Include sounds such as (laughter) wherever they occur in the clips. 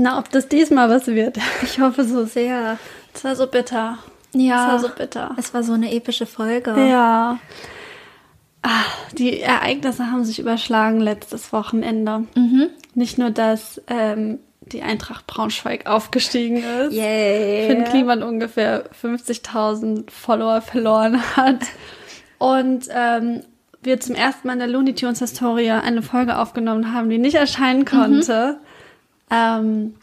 Na, ob das diesmal was wird. (laughs) Ich hoffe so sehr. Es war so bitter. Ja. Es war so bitter. Es war so eine epische Folge. Ja. Ah, die Ereignisse haben sich überschlagen letztes Wochenende. Mhm. Nicht nur, dass ähm, die Eintracht Braunschweig aufgestiegen ist. Yay. Finn Kliman ungefähr 50.000 Follower verloren hat. Und ähm, wir zum ersten Mal in der Looney Tunes Historie eine Folge aufgenommen haben, die nicht erscheinen konnte. Ähm,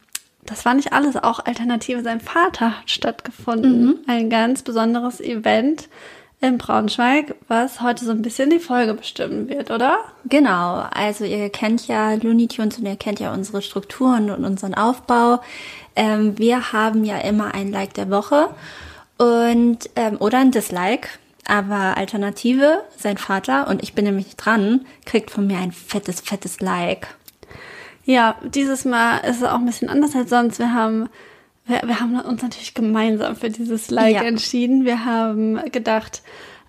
das war nicht alles, auch Alternative sein Vater hat stattgefunden. Ein ganz besonderes Event in Braunschweig, was heute so ein bisschen die Folge bestimmen wird, oder? Genau, also ihr kennt ja Looney Tunes und ihr kennt ja unsere Strukturen und unseren Aufbau. Ähm, wir haben ja immer ein Like der Woche und ähm, oder ein Dislike. Aber Alternative, sein Vater, und ich bin nämlich dran, kriegt von mir ein fettes, fettes Like. Ja, dieses Mal ist es auch ein bisschen anders als sonst. Wir haben, wir, wir haben uns natürlich gemeinsam für dieses Like Ja. entschieden. Wir haben gedacht,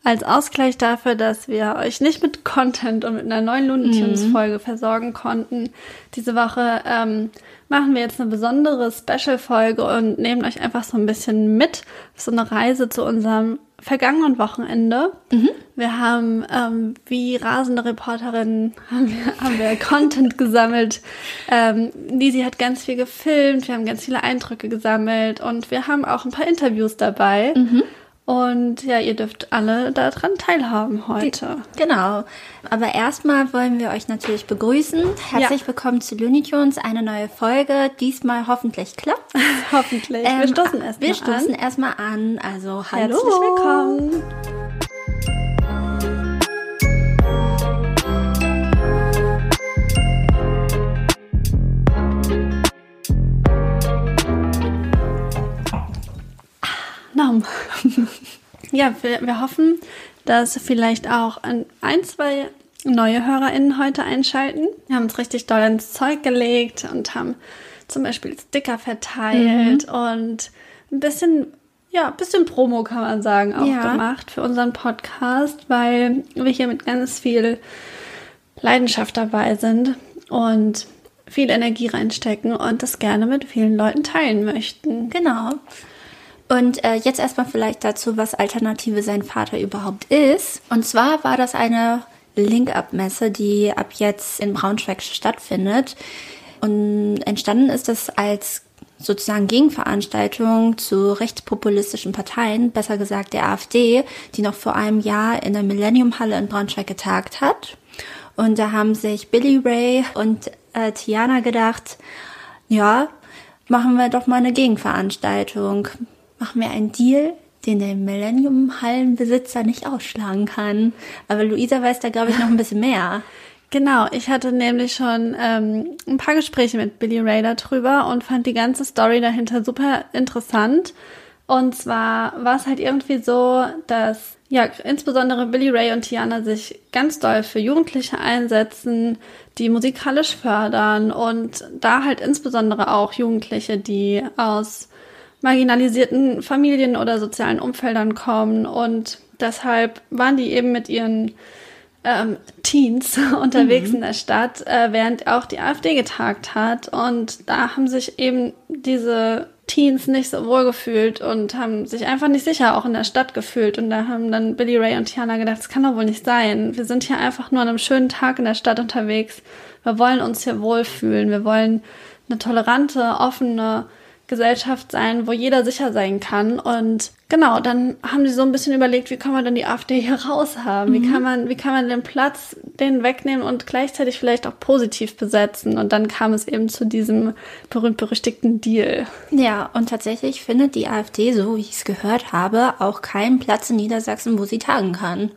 als Ausgleich dafür, dass wir euch nicht mit Content und mit einer neuen Looney Tunes Folge versorgen konnten, diese Woche ähm, machen wir jetzt eine besondere Special-Folge und nehmen euch einfach so ein bisschen mit auf so eine Reise zu unserem vergangenen Wochenende. Wir haben ähm, wie rasende Reporterinnen haben wir, haben wir (laughs) Content gesammelt. Ähm, Lisi hat ganz viel gefilmt, wir haben ganz viele Eindrücke gesammelt und wir haben auch ein paar Interviews dabei. Und ja, ihr dürft alle daran teilhaben heute. Genau. Aber erstmal wollen wir euch natürlich begrüßen. Herzlich Ja. willkommen zu Looney Tunes, eine neue Folge. Diesmal hoffentlich klappt. (laughs) Hoffentlich. wir Ähm, stoßen erst Wir mal stoßen an. erstmal an. Also hallo. Herzlich willkommen. Nam. (laughs) Ja, wir, wir hoffen, dass vielleicht auch ein, zwei neue HörerInnen heute einschalten. Wir haben uns richtig doll ins Zeug gelegt und haben zum Beispiel Sticker verteilt und ein bisschen, ja, ein bisschen Promo kann man sagen, auch Ja. gemacht für unseren Podcast, weil wir hier mit ganz viel Leidenschaft dabei sind und viel Energie reinstecken und das gerne mit vielen Leuten teilen möchten. Genau. Und äh, jetzt erstmal vielleicht dazu, was Alternative sein Vater überhaupt ist. Und zwar war das eine Link-Up-Messe, die ab jetzt in Braunschweig stattfindet. Und entstanden ist das als sozusagen Gegenveranstaltung zu rechtspopulistischen Parteien, besser gesagt der AfD, die noch vor einem Jahr in der Millennium-Halle in Braunschweig getagt hat. Und da haben sich Billy Ray und äh, Tiana gedacht, ja, machen wir doch mal eine Gegenveranstaltung. Machen wir einen Deal, den der Millennium-Hallenbesitzer nicht ausschlagen kann. Aber Luisa weiß da, glaube ich, noch ein bisschen mehr. (laughs) Genau, ich hatte nämlich schon ähm, ein paar Gespräche mit Billy Ray darüber und fand die ganze Story dahinter super interessant. Und zwar war es halt irgendwie so, dass ja insbesondere Billy Ray und Tiana sich ganz doll für Jugendliche einsetzen, die musikalisch fördern und da halt insbesondere auch Jugendliche, die aus marginalisierten Familien oder sozialen Umfeldern kommen und deshalb waren die eben mit ihren ähm, Teens (laughs) unterwegs in der Stadt, äh, während auch die AfD getagt hat. Und da haben sich eben diese Teens nicht so wohl gefühlt und haben sich einfach nicht sicher auch in der Stadt gefühlt. Und da haben dann Billy Ray und Tiana gedacht, das kann doch wohl nicht sein. Wir sind hier einfach nur an einem schönen Tag in der Stadt unterwegs. Wir wollen uns hier wohlfühlen. Wir wollen eine tolerante, offene Gesellschaft sein, wo jeder sicher sein kann. Und genau, dann haben sie so ein bisschen überlegt, wie kann man denn die AfD hier raushaben? Wie kann man, wie kann man den Platz den wegnehmen und gleichzeitig vielleicht auch positiv besetzen? Und dann kam es eben zu diesem berühmt-berüchtigten Deal. Ja, und tatsächlich findet die AfD, so wie ich es gehört habe, auch keinen Platz in Niedersachsen, wo sie tagen kann.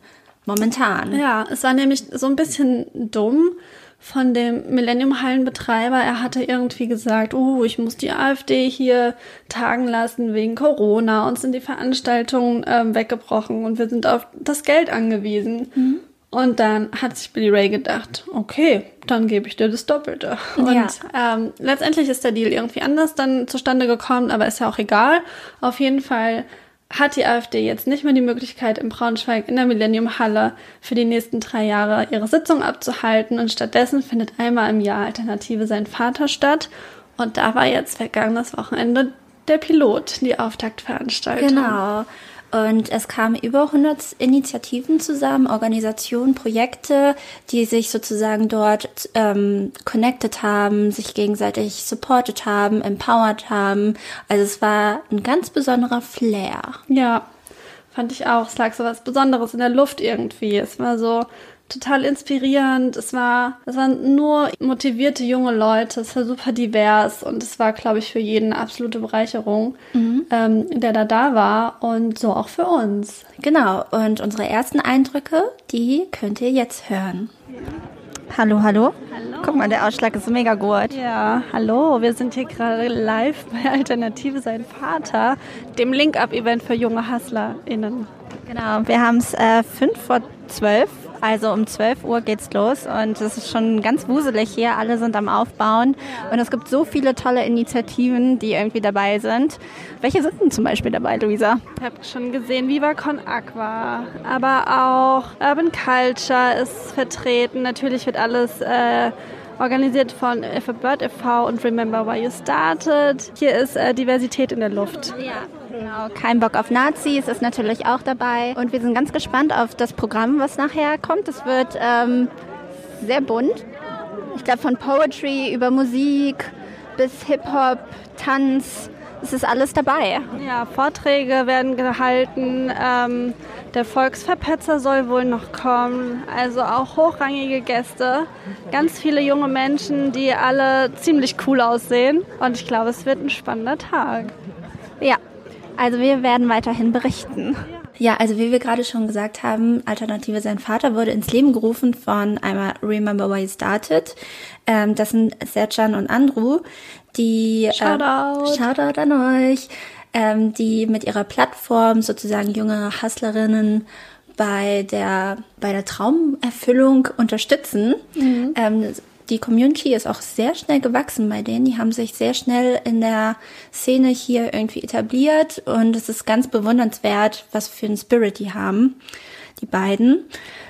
Momentan. Ja, es war nämlich so ein bisschen dumm von dem Millennium-Hallenbetreiber. Er hatte irgendwie gesagt, oh, ich muss die AfD hier tagen lassen wegen Corona. Uns sind die Veranstaltungen ähm, weggebrochen und wir sind auf das Geld angewiesen. Und dann hat sich Billy Ray gedacht, okay, dann gebe ich dir das Doppelte. Und Ja. ähm, letztendlich ist der Deal irgendwie anders dann zustande gekommen, aber ist ja auch egal. Auf jeden Fall hat die AfD jetzt nicht mehr die Möglichkeit, in Braunschweig in der Millennium-Halle für die nächsten drei Jahre ihre Sitzung abzuhalten und stattdessen findet einmal im Jahr Alternative sein Vater statt. Und da war jetzt vergangenes Wochenende der Pilot, die Auftaktveranstaltung. Genau. Und es kamen über 100 Initiativen zusammen, Organisationen, Projekte, die sich sozusagen dort ähm, connected haben, sich gegenseitig supported haben, empowered haben. Also es war ein ganz besonderer Flair. Ja, fand ich auch. Es lag so was Besonderes in der Luft irgendwie. Es war so total inspirierend. Es war, es waren nur motivierte junge Leute. Es war super divers und es war, glaube ich, für jeden eine absolute Bereicherung, mhm. ähm, der da da war und so auch für uns. Genau. Und unsere ersten Eindrücke, die könnt ihr jetzt hören. Hallo, hallo. Hallo. Guck mal, der Ausschlag ist mega gut. Ja, hallo. Wir sind hier gerade live bei Alternative Sein Vater, dem Link-Up-Event für junge HustlerInnen. Genau, wir haben es äh, fünf vor zwölf also um 12 Uhr geht's los und es ist schon ganz wuselig hier. Alle sind am Aufbauen und es gibt so viele tolle Initiativen, die irgendwie dabei sind. Welche sind denn zum Beispiel dabei, Luisa? Ich habe schon gesehen, Viva Con Aqua, aber auch Urban Culture ist vertreten. Natürlich wird alles äh, organisiert von If a Bird e.V. und Remember Why You Started. Hier ist äh, Diversität in der Luft. Ja. Genau, kein Bock auf Nazis ist natürlich auch dabei. Und wir sind ganz gespannt auf das Programm, was nachher kommt. Es wird ähm, sehr bunt. Ich glaube, von Poetry über Musik bis Hip-Hop, Tanz, es ist alles dabei. Ja, Vorträge werden gehalten. Ähm, der Volksverpetzer soll wohl noch kommen. Also auch hochrangige Gäste. Ganz viele junge Menschen, die alle ziemlich cool aussehen. Und ich glaube, es wird ein spannender Tag. Ja, also wir werden weiterhin berichten. Ja, also wie wir gerade schon gesagt haben, Alternative Sein Vater wurde ins Leben gerufen von einmal Remember Why You Started. Ähm, das sind Serjan und Andrew, die Shoutout, äh, Shoutout an euch, ähm, die mit ihrer Plattform sozusagen junge Hustlerinnen bei der bei der Traumerfüllung unterstützen. Mhm. Ähm, die Community ist auch sehr schnell gewachsen bei denen. Die haben sich sehr schnell in der Szene hier irgendwie etabliert und es ist ganz bewundernswert, was für einen Spirit die haben, die beiden.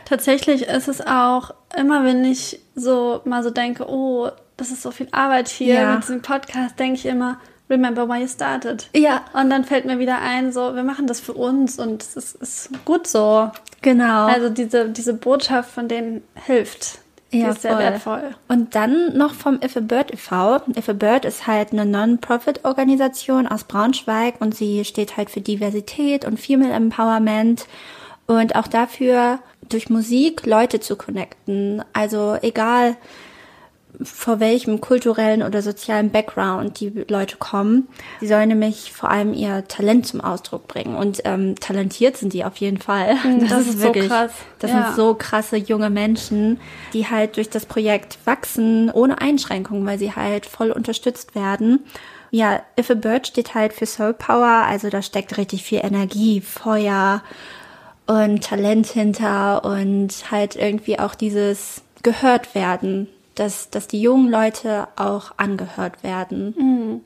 Tatsächlich ist es auch immer, wenn ich so mal so denke, oh, das ist so viel Arbeit hier ja. mit diesem Podcast, denke ich immer, remember why you started. Ja. Und dann fällt mir wieder ein, so, wir machen das für uns und es ist, ist gut so. Genau. Also diese, diese Botschaft von denen hilft. Die ja, ist sehr voll. wertvoll. Und dann noch vom If a Bird e.V. If a Bird ist halt eine Non-Profit-Organisation aus Braunschweig und sie steht halt für Diversität und Female Empowerment und auch dafür, durch Musik Leute zu connecten. Also egal, vor welchem kulturellen oder sozialen Background die Leute kommen. Sie sollen nämlich vor allem ihr Talent zum Ausdruck bringen. Und ähm, talentiert sind die auf jeden Fall. Mhm, das, das ist, ist wirklich, so krass. Das ja. sind so krasse junge Menschen, die halt durch das Projekt wachsen, ohne Einschränkungen, weil sie halt voll unterstützt werden. Ja, If a Bird steht halt für Soul Power, also da steckt richtig viel Energie, Feuer und Talent hinter und halt irgendwie auch dieses gehört werden dass, dass die jungen Leute auch angehört werden. Mhm.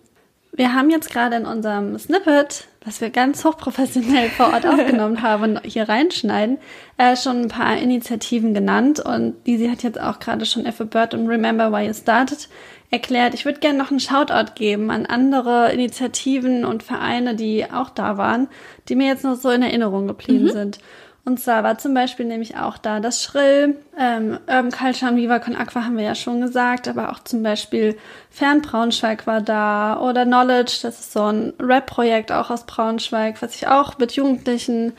Wir haben jetzt gerade in unserem Snippet, was wir ganz hochprofessionell vor Ort (laughs) aufgenommen haben und hier reinschneiden, äh, schon ein paar Initiativen genannt. Und Lisi hat jetzt auch gerade schon If a Bird und Remember Why You Started erklärt. Ich würde gerne noch einen Shoutout geben an andere Initiativen und Vereine, die auch da waren, die mir jetzt noch so in Erinnerung geblieben mhm. sind. Und zwar war zum Beispiel nämlich auch da das Schrill, ähm, Urban Culture und Viva Con Aqua haben wir ja schon gesagt, aber auch zum Beispiel Fern Braunschweig war da oder Knowledge, das ist so ein Rap-Projekt auch aus Braunschweig, was sich auch mit Jugendlichen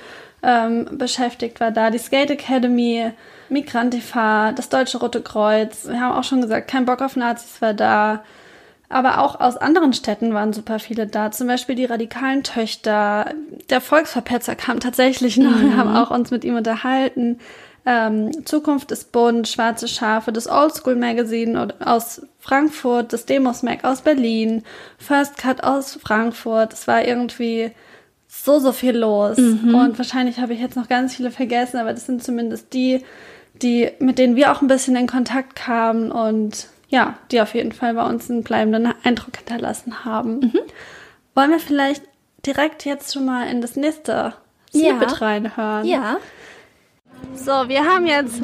ähm, beschäftigt war da, die Skate Academy, Migrantifa, das Deutsche Rote Kreuz, wir haben auch schon gesagt, kein Bock auf Nazis war da, aber auch aus anderen Städten waren super viele da. Zum Beispiel die radikalen Töchter. Der Volksverpetzer kam tatsächlich noch. Mhm. Wir haben auch uns mit ihm unterhalten. Ähm, Zukunft ist bunt, Schwarze Schafe, das Oldschool Magazine aus Frankfurt, das Demos Mag aus Berlin, First Cut aus Frankfurt. Es war irgendwie so, so viel los. Mhm. Und wahrscheinlich habe ich jetzt noch ganz viele vergessen, aber das sind zumindest die, die, mit denen wir auch ein bisschen in Kontakt kamen und ja, die auf jeden Fall bei uns einen bleibenden Eindruck hinterlassen haben. Mhm. Wollen wir vielleicht direkt jetzt schon mal in das nächste Snippet ja. reinhören? Ja. So, wir haben jetzt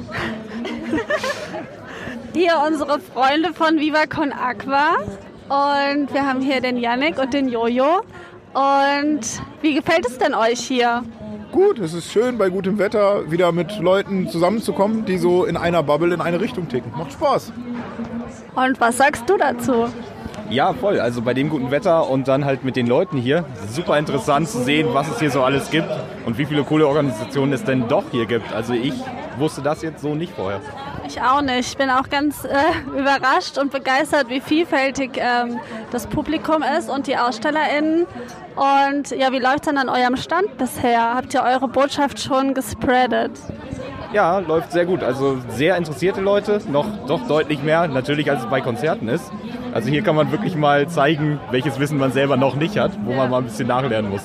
(laughs) hier unsere Freunde von Viva Con Aqua. Und wir haben hier den Yannick und den Jojo. Und wie gefällt es denn euch hier? Gut, es ist schön, bei gutem Wetter wieder mit Leuten zusammenzukommen, die so in einer Bubble in eine Richtung ticken. Macht Spaß. Und was sagst du dazu? Ja, voll. Also bei dem guten Wetter und dann halt mit den Leuten hier. Super interessant zu sehen, was es hier so alles gibt und wie viele coole Organisationen es denn doch hier gibt. Also ich wusste das jetzt so nicht vorher. Ich auch nicht. Ich bin auch ganz äh, (laughs) überrascht und begeistert, wie vielfältig ähm, das Publikum ist und die AusstellerInnen. Und ja, wie läuft es denn an eurem Stand bisher? Habt ihr eure Botschaft schon gespreadet? Ja, läuft sehr gut. Also sehr interessierte Leute, noch doch deutlich mehr, natürlich als es bei Konzerten ist. Also hier kann man wirklich mal zeigen, welches Wissen man selber noch nicht hat, wo man mal ein bisschen nachlernen muss.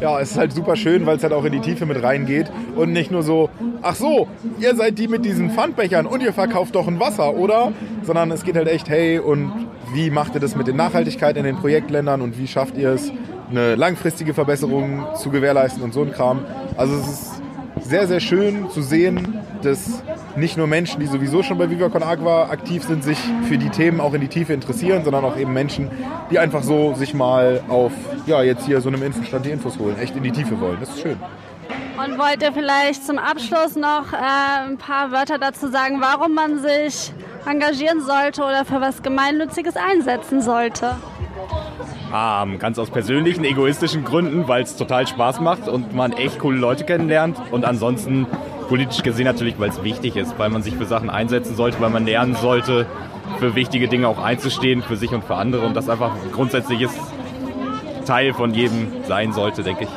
Ja, es ist halt super schön, weil es halt auch in die Tiefe mit reingeht und nicht nur so, ach so, ihr seid die mit diesen Pfandbechern und ihr verkauft doch ein Wasser, oder? Sondern es geht halt echt, hey, und wie macht ihr das mit der Nachhaltigkeit in den Projektländern und wie schafft ihr es, eine langfristige Verbesserung zu gewährleisten und so ein Kram. Also es ist sehr, sehr schön zu sehen, dass nicht nur Menschen, die sowieso schon bei Viva Con aktiv sind, sich für die Themen auch in die Tiefe interessieren, sondern auch eben Menschen, die einfach so sich mal auf, ja, jetzt hier so einem Infostand die Infos holen, echt in die Tiefe wollen. Das ist schön. Und wollt ihr vielleicht zum Abschluss noch äh, ein paar Wörter dazu sagen, warum man sich engagieren sollte oder für was Gemeinnütziges einsetzen sollte? Ähm, ganz aus persönlichen, egoistischen Gründen, weil es total Spaß macht und man echt coole Leute kennenlernt. Und ansonsten politisch gesehen natürlich, weil es wichtig ist, weil man sich für Sachen einsetzen sollte, weil man lernen sollte, für wichtige Dinge auch einzustehen, für sich und für andere. Und das einfach ein grundsätzliches Teil von jedem sein sollte, denke ich.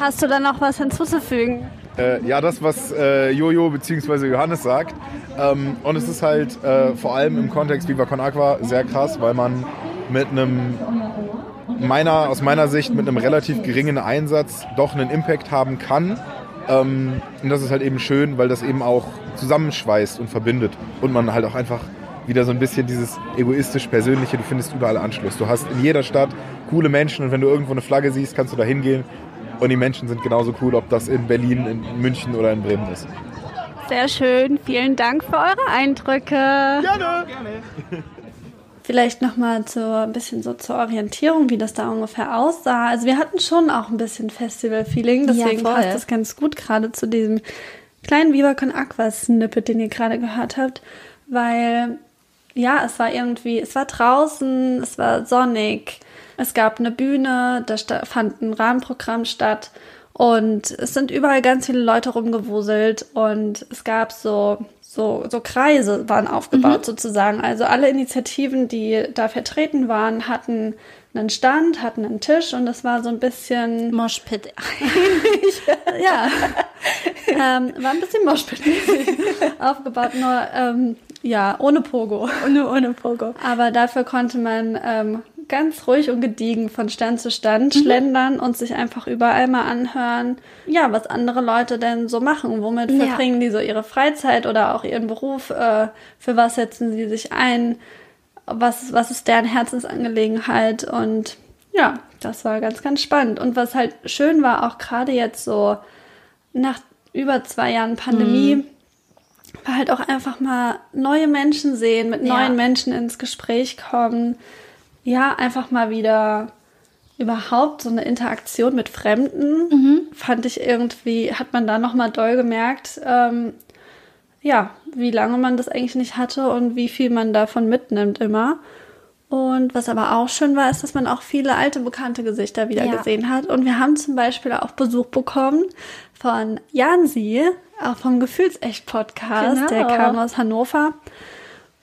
Hast du da noch was hinzuzufügen? Äh, ja, das, was äh, Jojo bzw. Johannes sagt. Ähm, und es ist halt äh, vor allem im Kontext Viva Con Aqua sehr krass, weil man mit einem meiner, aus meiner Sicht mit einem relativ geringen Einsatz doch einen Impact haben kann. Ähm, und das ist halt eben schön, weil das eben auch zusammenschweißt und verbindet. Und man halt auch einfach wieder so ein bisschen dieses egoistisch Persönliche, du findest überall Anschluss. Du hast in jeder Stadt coole Menschen und wenn du irgendwo eine Flagge siehst, kannst du da hingehen. Und die Menschen sind genauso cool, ob das in Berlin, in München oder in Bremen ist. Sehr schön. Vielen Dank für eure Eindrücke. Gerne. Gerne. Vielleicht nochmal zu, ein bisschen so zur Orientierung, wie das da ungefähr aussah. Also wir hatten schon auch ein bisschen Festival-Feeling, deswegen Ja, passt das ganz gut gerade zu diesem kleinen Viva Con Aqua Snippet, den ihr gerade gehört habt, weil ja, es war irgendwie, es war draußen, es war sonnig, es gab eine Bühne, da fand ein Rahmenprogramm statt und es sind überall ganz viele Leute rumgewuselt und es gab so so, so Kreise waren aufgebaut sozusagen. Also alle Initiativen, die da vertreten waren, hatten einen Stand, hatten einen Tisch und das war so ein bisschen Moshpit. (laughs) ja, (laughs) ähm, war ein bisschen moshpitmäßig (laughs) aufgebaut, nur ähm, ja, ohne Pogo. (laughs) Ohne, ohne Pogo. Aber dafür konnte man ähm, ganz ruhig und gediegen von Stand zu Stand schlendern und sich einfach überall mal anhören, ja, was andere Leute denn so machen. Womit Ja. verbringen die so ihre Freizeit oder auch ihren Beruf? Äh, für was setzen sie sich ein? Was, was ist deren Herzensangelegenheit? Und ja, das war ganz, ganz spannend. Und was halt schön war, auch gerade jetzt so nach über zwei Jahren Pandemie, war halt auch einfach mal neue Menschen sehen, mit Ja. neuen Menschen ins Gespräch kommen. Ja, einfach mal wieder überhaupt so eine Interaktion mit Fremden, fand ich irgendwie, hat man da nochmal doll gemerkt, ähm, ja, wie lange man das eigentlich nicht hatte und wie viel man davon mitnimmt immer. Und was aber auch schön war, ist, dass man auch viele alte, bekannte Gesichter wieder Ja. gesehen hat. Und wir haben zum Beispiel auch Besuch bekommen von Jansi, auch vom Gefühlsecht-Podcast. Der Genau. kam aus Hannover.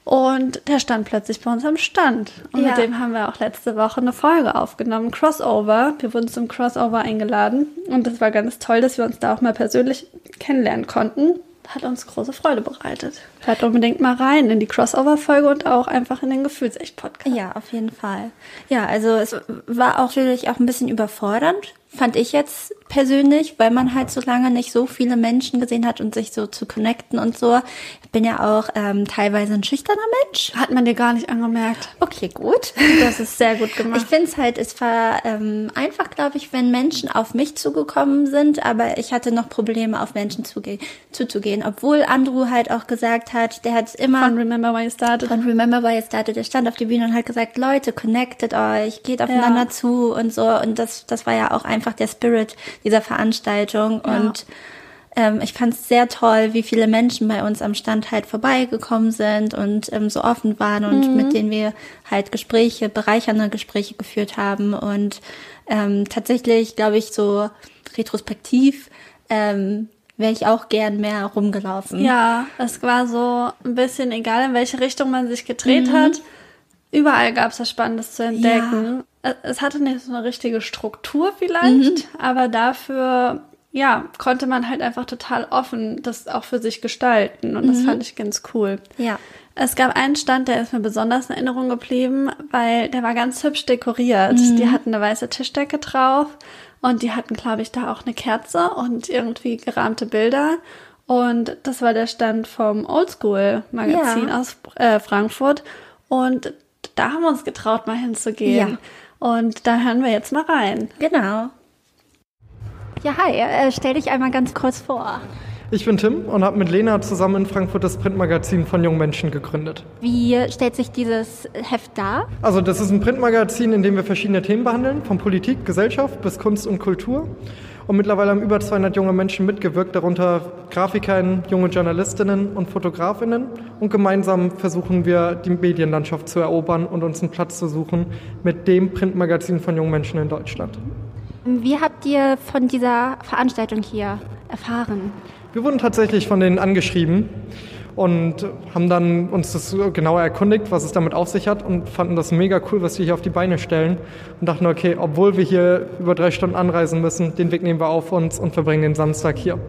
Und der stand plötzlich bei uns am Stand. Und Ja. mit dem haben wir auch letzte Woche eine Folge aufgenommen. Crossover. Wir wurden zum Crossover eingeladen. Und das war ganz toll, dass wir uns da auch mal persönlich kennenlernen konnten. Hat uns große Freude bereitet. Hört unbedingt mal rein in die Crossover-Folge und auch einfach in den Gefühlsecht-Podcast. Ja, auf jeden Fall. Ja, also es war auch natürlich auch ein bisschen überfordernd fand ich jetzt persönlich, weil man halt so lange nicht so viele Menschen gesehen hat und sich so zu connecten und so. Ich bin ja auch ähm, teilweise ein schüchterner Mensch. Hat man dir gar nicht angemerkt. Okay, gut. Das ist sehr gut gemacht. Ich finde es halt, es war ähm, einfach, glaube ich, wenn Menschen auf mich zugekommen sind, aber ich hatte noch Probleme, auf Menschen zuge zuzugehen. Obwohl Andrew halt auch gesagt hat, der hat immer... Von Remember Why You Started. Von Remember Why You Started. Der stand auf der Bühne und hat gesagt, Leute, connectet euch, geht aufeinander ja. zu und so. Und das, das war ja auch einfach der Spirit dieser Veranstaltung. Ja. Und ähm, ich fand es sehr toll, wie viele Menschen bei uns am Stand halt vorbeigekommen sind und ähm, so offen waren und mhm. mit denen wir halt Gespräche, bereichernde Gespräche geführt haben. Und ähm, tatsächlich, glaube ich, so retrospektiv ähm, wäre ich auch gern mehr rumgelaufen. Ja, es war so ein bisschen egal, in welche Richtung man sich gedreht mhm. hat. Überall gab es was Spannendes zu entdecken. Ja. Es hatte nicht so eine richtige Struktur vielleicht, mhm. aber dafür ja, konnte man halt einfach total offen das auch für sich gestalten. Und das mhm. fand ich ganz cool. Ja. Es gab einen Stand, der ist mir besonders in Erinnerung geblieben, weil der war ganz hübsch dekoriert. Mhm. Die hatten eine weiße Tischdecke drauf und die hatten, glaube ich, da auch eine Kerze und irgendwie gerahmte Bilder. Und das war der Stand vom Oldschool-Magazin ja. aus äh, Frankfurt. Und da haben wir uns getraut, mal hinzugehen. Ja. Und da hören wir jetzt mal rein. Genau. Ja, hi, äh, stell dich einmal ganz kurz vor. Ich bin Tim und habe mit Lena zusammen in Frankfurt das Printmagazin von jungen Menschen gegründet. Wie stellt sich dieses Heft dar? Also das ist ein Printmagazin, in dem wir verschiedene Themen behandeln, von Politik, Gesellschaft bis Kunst und Kultur. Und mittlerweile haben über 200 junge Menschen mitgewirkt, darunter Grafikerinnen, junge Journalistinnen und Fotografinnen. Und gemeinsam versuchen wir, die Medienlandschaft zu erobern und uns einen Platz zu suchen mit dem Printmagazin von jungen Menschen in Deutschland. Wie habt ihr von dieser Veranstaltung hier erfahren? Wir wurden tatsächlich von denen angeschrieben und haben dann uns das genauer erkundigt, was es damit auf sich hat und fanden das mega cool, was die hier auf die Beine stellen und dachten, okay, obwohl wir hier über drei Stunden anreisen müssen, den Weg nehmen wir auf uns und verbringen den Samstag hier.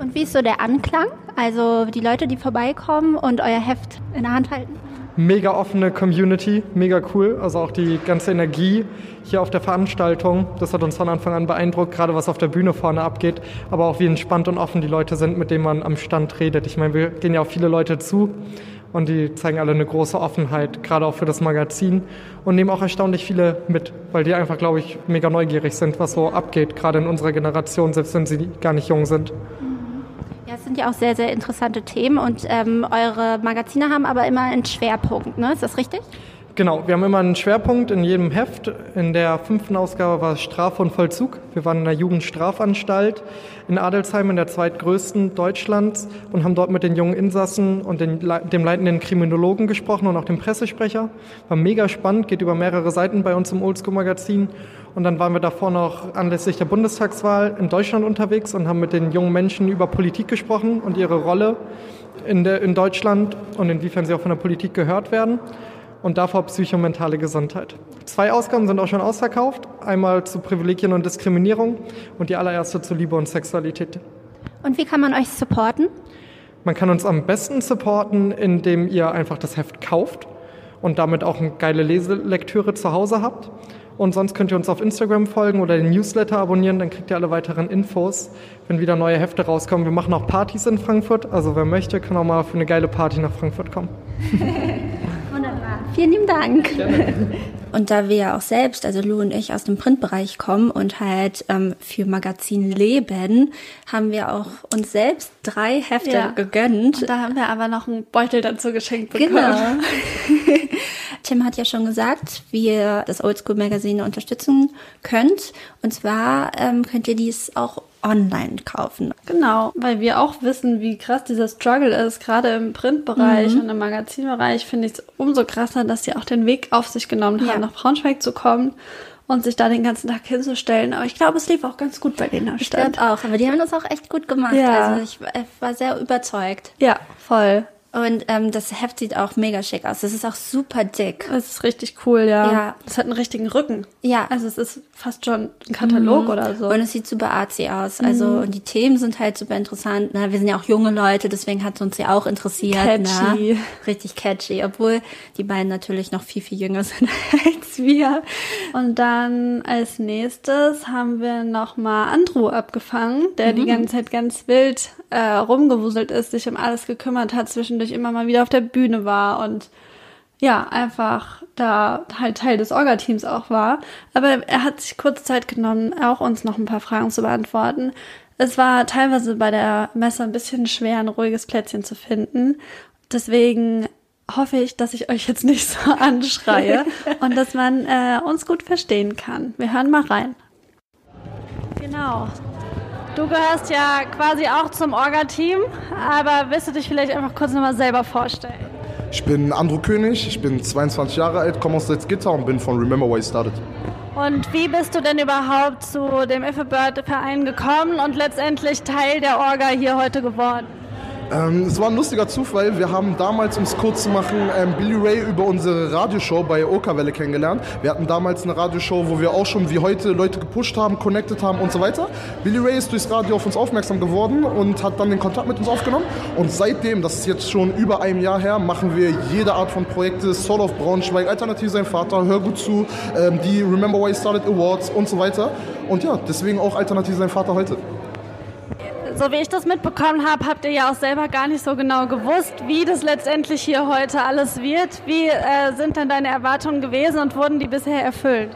Und wie ist so der Anklang? Also die Leute, die vorbeikommen und euer Heft in der Hand halten? Mega offene Community, mega cool. Also auch die ganze Energie hier auf der Veranstaltung, das hat uns von Anfang an beeindruckt, gerade was auf der Bühne vorne abgeht, aber auch wie entspannt und offen die Leute sind, mit denen man am Stand redet. Ich meine, wir gehen ja auch viele Leute zu und die zeigen alle eine große Offenheit, gerade auch für das Magazin und nehmen auch erstaunlich viele mit, weil die einfach, glaube ich, mega neugierig sind, was so abgeht, gerade in unserer Generation, selbst wenn sie gar nicht jung sind. Ja, es sind ja auch sehr, sehr interessante Themen und ähm, eure Magazine haben aber immer einen Schwerpunkt, ne? Ist das richtig? Genau, wir haben immer einen Schwerpunkt in jedem Heft. In der fünften Ausgabe war Strafe und Vollzug. Wir waren in der Jugendstrafanstalt in Adelsheim, in der zweitgrößten Deutschlands und haben dort mit den jungen Insassen und den, dem leitenden Kriminologen gesprochen und auch dem Pressesprecher. War mega spannend, geht über mehrere Seiten bei uns im Oldschool-Magazin. Und dann waren wir davor noch anlässlich der Bundestagswahl in Deutschland unterwegs und haben mit den jungen Menschen über Politik gesprochen und ihre Rolle in, der, in Deutschland und inwiefern sie auch von der Politik gehört werden und davor psychomentale Gesundheit. Zwei Ausgaben sind auch schon ausverkauft. Einmal zu Privilegien und Diskriminierung und die allererste zu Liebe und Sexualität. Und wie kann man euch supporten? Man kann uns am besten supporten, indem ihr einfach das Heft kauft und damit auch eine geile Leselektüre zu Hause habt. Und sonst könnt ihr uns auf Instagram folgen oder den Newsletter abonnieren, dann kriegt ihr alle weiteren Infos, wenn wieder neue Hefte rauskommen. Wir machen auch Partys in Frankfurt, also wer möchte, kann auch mal für eine geile Party nach Frankfurt kommen. (laughs) Vielen lieben Dank. Gerne. (laughs) Und da wir ja auch selbst, also Lou und ich, aus dem Printbereich kommen und halt ähm, für Magazin leben, haben wir auch uns selbst drei Hefte ja. gegönnt. Und da haben wir aber noch einen Beutel dazu geschenkt bekommen. Genau. (laughs) Tim hat ja schon gesagt, wie ihr das Oldschool Magazin unterstützen könnt. Und zwar ähm, könnt ihr dies auch online kaufen. Genau, weil wir auch wissen, wie krass dieser Struggle ist. Gerade im Printbereich mhm. und im Magazinbereich finde ich es umso krasser, dass sie auch den Weg auf sich genommen haben, ja. nach Braunschweig zu kommen und sich da den ganzen Tag hinzustellen. Aber ich glaube, es lief auch ganz gut bei denen am Stand. Ich glaube auch, aber die haben das auch echt gut gemacht. Ja. Also ich war sehr überzeugt. Ja, voll. Und ähm, das Heft sieht auch mega schick aus. Es ist auch super dick. Das ist richtig cool, ja. Ja. Es hat einen richtigen Rücken. Ja. Also es ist fast schon ein Katalog oder so. Und es sieht super artsy aus. Also und die Themen sind halt super interessant. Ne? Wir sind ja auch junge Leute, deswegen hat es uns ja auch interessiert. Catchy. Ne? Richtig catchy, obwohl die beiden natürlich noch viel, viel jünger (laughs) sind als wir. Und dann als nächstes haben wir nochmal Andrew abgefangen, der die ganze Zeit ganz wild äh, rumgewuselt ist, sich um alles gekümmert hat, zwischendurch immer mal wieder auf der Bühne war und ja, einfach da halt Teil des Orga-Teams auch war. Aber er hat sich kurz Zeit genommen, auch uns noch ein paar Fragen zu beantworten. Es war teilweise bei der Messe ein bisschen schwer, ein ruhiges Plätzchen zu finden. Deswegen hoffe ich, dass ich euch jetzt nicht so (laughs) anschreie und dass man äh, uns gut verstehen kann. Wir hören mal rein. Genau. Du gehörst ja quasi auch zum Orga-Team, aber willst du dich vielleicht einfach kurz nochmal selber vorstellen? Ich bin Andrew König, ich bin 22 Jahre alt, komme aus Salzgitter und bin von Remember Why I Started. Und wie bist du denn überhaupt zu dem If a Bird Verein gekommen und letztendlich Teil der Orga hier heute geworden? Ähm, es war ein lustiger Zufall. Wir haben damals, um es kurz zu machen, ähm, Billy Ray über unsere Radioshow bei Okerwelle kennengelernt. Wir hatten damals eine Radioshow, wo wir auch schon wie heute Leute gepusht haben, connected haben und so weiter. Billy Ray ist durchs Radio auf uns aufmerksam geworden und hat dann den Kontakt mit uns aufgenommen. Und seitdem, das ist jetzt schon über einem Jahr her, machen wir jede Art von Projekte. Soul of Braunschweig, Alternativ sein Vater, Hör gut zu, ähm, die Remember Why I Started Awards und so weiter. Und ja, deswegen auch Alternativ sein Vater heute. So wie ich das mitbekommen habe, habt ihr ja auch selber gar nicht so genau gewusst, wie das letztendlich hier heute alles wird. Wie äh, sind denn deine Erwartungen gewesen und wurden die bisher erfüllt?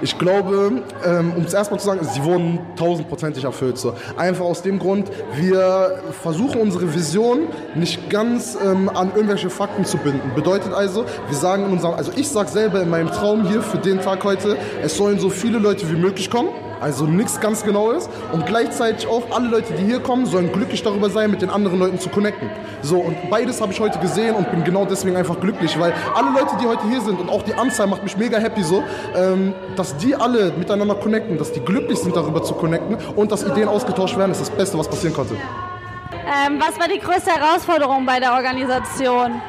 Ich glaube, ähm, um es erstmal zu sagen, sie wurden tausendprozentig erfüllt. So. Einfach aus dem Grund, wir versuchen unsere Vision nicht ganz ähm, an irgendwelche Fakten zu binden. Bedeutet also, wir sagen in unserem, also ich sage selber in meinem Traum hier für den Tag heute, es sollen so viele Leute wie möglich kommen. Also nichts ganz Genaues und gleichzeitig auch alle Leute, die hier kommen, sollen glücklich darüber sein, mit den anderen Leuten zu connecten. So und beides habe ich heute gesehen und bin genau deswegen einfach glücklich, weil alle Leute, die heute hier sind und auch die Anzahl macht mich mega happy so, ähm, dass die alle miteinander connecten, dass die glücklich sind darüber zu connecten und dass Ideen ausgetauscht werden, ist das Beste, was passieren konnte. Ähm, was war die größte Herausforderung bei der Organisation?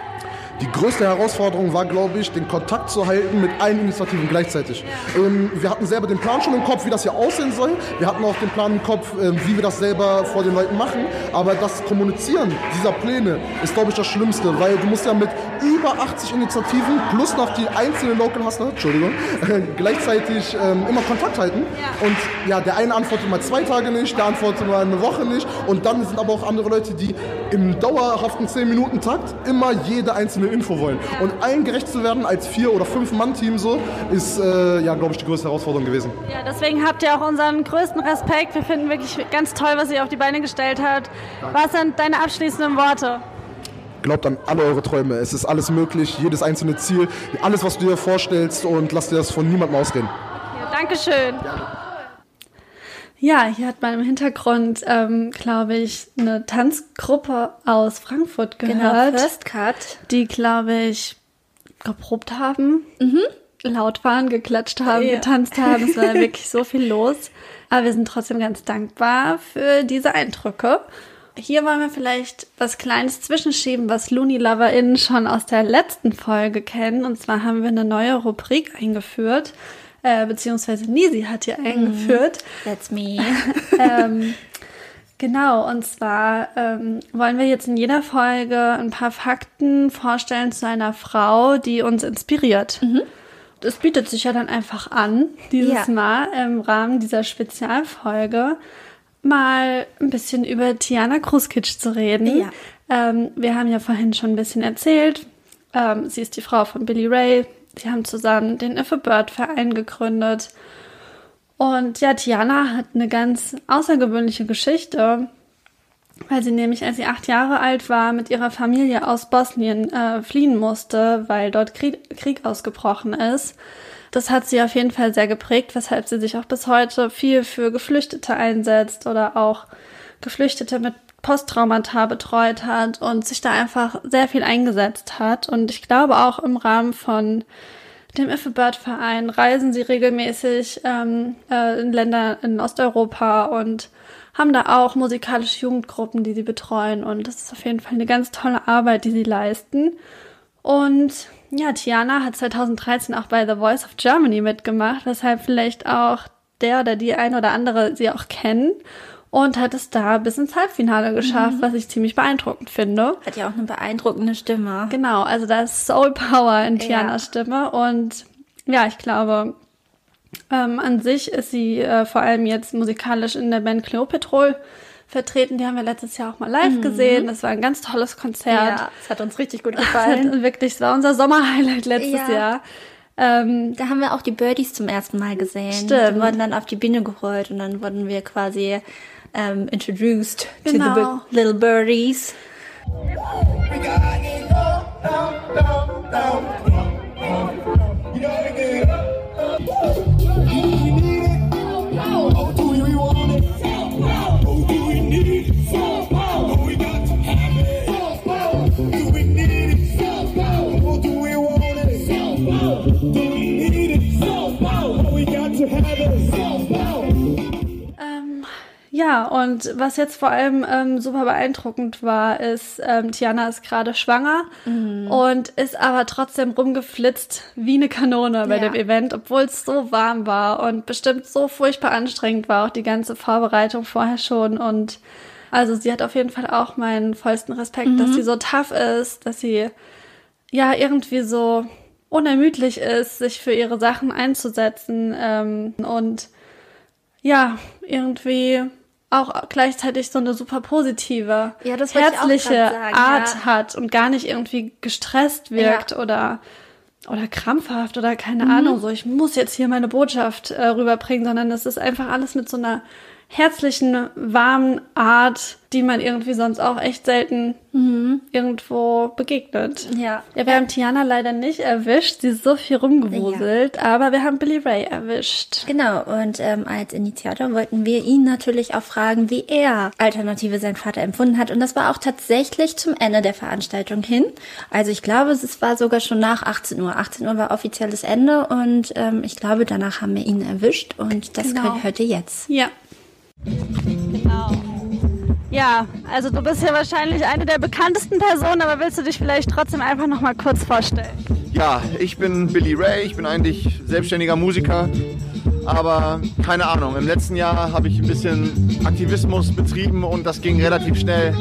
Die größte Herausforderung war, glaube ich, den Kontakt zu halten mit allen Initiativen gleichzeitig. Ähm, wir hatten selber den Plan schon im Kopf, wie das hier aussehen soll. Wir hatten auch den Plan im Kopf, ähm, wie wir das selber vor den Leuten machen. Aber das Kommunizieren dieser Pläne ist, glaube ich, das Schlimmste, weil du musst ja mit über 80 Initiativen plus noch die einzelnen Local Hustler, Entschuldigung, äh, (laughs) gleichzeitig ähm, immer Kontakt halten. Und ja, der eine antwortet mal zwei Tage nicht, der antwortet mal eine Woche nicht. Und dann sind aber auch andere Leute, die im dauerhaften 10-Minuten-Takt immer jede einzelne Info wollen. Und allen gerecht zu werden als vier- oder fünf-Mann-Team so, ist, äh, ja, glaube ich, die größte Herausforderung gewesen. Ja, deswegen habt ihr auch unseren größten Respekt. Wir finden wirklich ganz toll, was ihr auf die Beine gestellt habt. Was sind deine abschließenden Worte? Glaubt an alle eure Träume. Es ist alles möglich, jedes einzelne Ziel, alles, was du dir vorstellst und lasst dir das von niemandem ausreden. Ja, Dankeschön. Ja, hier hat man im Hintergrund, ähm, glaube ich, eine Tanzgruppe aus Frankfurt Genau, gehört, First Cut. die, glaube ich, geprobt haben, laut waren, geklatscht haben, Ja. getanzt haben. Es war (laughs) wirklich so viel los. Aber wir sind trotzdem ganz dankbar für diese Eindrücke. Hier wollen wir vielleicht was Kleines zwischenschieben, was Looney LoverInnen schon aus der letzten Folge kennen. Und zwar haben wir eine neue Rubrik eingeführt, äh, beziehungsweise Nisi hat hier eingeführt. That's me. (laughs) ähm, genau, und zwar ähm, wollen wir jetzt in jeder Folge ein paar Fakten vorstellen zu einer Frau, die uns inspiriert. Das bietet sich ja dann einfach an, dieses Ja. Mal im Rahmen dieser Spezialfolge mal ein bisschen über Tiana Kruskic zu reden. Ja. Ähm, wir haben ja vorhin schon ein bisschen erzählt. Ähm, sie ist die Frau von Billy Ray. Sie haben zusammen den If a Bird Verein gegründet. Und ja, Tiana hat eine ganz außergewöhnliche Geschichte, weil sie nämlich, als sie acht Jahre alt war, mit ihrer Familie aus Bosnien äh, fliehen musste, weil dort Krieg, Krieg ausgebrochen ist. Das hat sie auf jeden Fall sehr geprägt, weshalb sie sich auch bis heute viel für Geflüchtete einsetzt oder auch Geflüchtete mit Posttraumata betreut hat und sich da einfach sehr viel eingesetzt hat. Und ich glaube auch im Rahmen von dem If a Bird Verein reisen sie regelmäßig ähm, äh, in Länder in Osteuropa und haben da auch musikalische Jugendgruppen, die sie betreuen und das ist auf jeden Fall eine ganz tolle Arbeit, die sie leisten. Und ja, Tiana hat 2013 auch bei The Voice of Germany mitgemacht, weshalb vielleicht auch der oder die ein oder andere sie auch kennen und hat es da bis ins Halbfinale geschafft, mhm. was ich ziemlich beeindruckend finde. Hat ja auch eine beeindruckende Stimme. Genau, also da ist Soul Power in Tianas ja. Stimme und ja, ich glaube, ähm, an sich ist sie äh, vor allem jetzt musikalisch in der Band Cleopetrol vertreten. Die haben wir letztes Jahr auch mal live mhm. gesehen. Das war ein ganz tolles Konzert. Ja, es hat uns richtig gut (laughs) gefallen. wirklich, es war unser Sommerhighlight letztes ja. Jahr. Ähm, da haben wir auch die Birdies zum ersten Mal gesehen. Stimmt. Die wurden dann auf die Bühne geholt und dann wurden wir quasi ähm, introduced genau. to the little birdies. Ja, und was jetzt vor allem ähm, super beeindruckend war, ist, ähm, Tiana ist gerade schwanger mhm. und ist aber trotzdem rumgeflitzt wie eine Kanone bei ja. dem Event, obwohl es so warm war und bestimmt so furchtbar anstrengend war, auch die ganze Vorbereitung vorher schon. Und also sie hat auf jeden Fall auch meinen vollsten Respekt, mhm. dass sie so tough ist, dass sie ja irgendwie so unermüdlich ist, sich für ihre Sachen einzusetzen ähm, und ja, irgendwie auch gleichzeitig so eine super positive, ja, herzliche Art ja. hat und gar nicht irgendwie gestresst wirkt ja. oder oder krampfhaft oder keine mhm. Ahnung, so ich muss jetzt hier meine Botschaft äh, rüberbringen, sondern es ist einfach alles mit so einer herzlichen, warmen Art, die man irgendwie sonst auch echt selten mhm. irgendwo begegnet. Ja. Ja, wir ja. haben Tiana leider nicht erwischt. Sie ist so viel rumgewuselt, ja. aber wir haben Billy Ray erwischt. Genau, und ähm, als Initiator wollten wir ihn natürlich auch fragen, wie er Alternative sein Vater empfunden hat. Und das war auch tatsächlich zum Ende der Veranstaltung hin. Also ich glaube, es war sogar schon nach 18 Uhr. 18 Uhr war offizielles Ende und ähm, ich glaube, danach haben wir ihn erwischt und das genau. hört ihr jetzt. Ja. Genau. Ja, also du bist ja wahrscheinlich eine der bekanntesten Personen, aber willst du dich vielleicht trotzdem einfach noch mal kurz vorstellen? Ja, ich bin Billy Ray, ich bin eigentlich selbstständiger Musiker, aber keine Ahnung, im letzten Jahr habe ich ein bisschen Aktivismus betrieben und das ging relativ schnell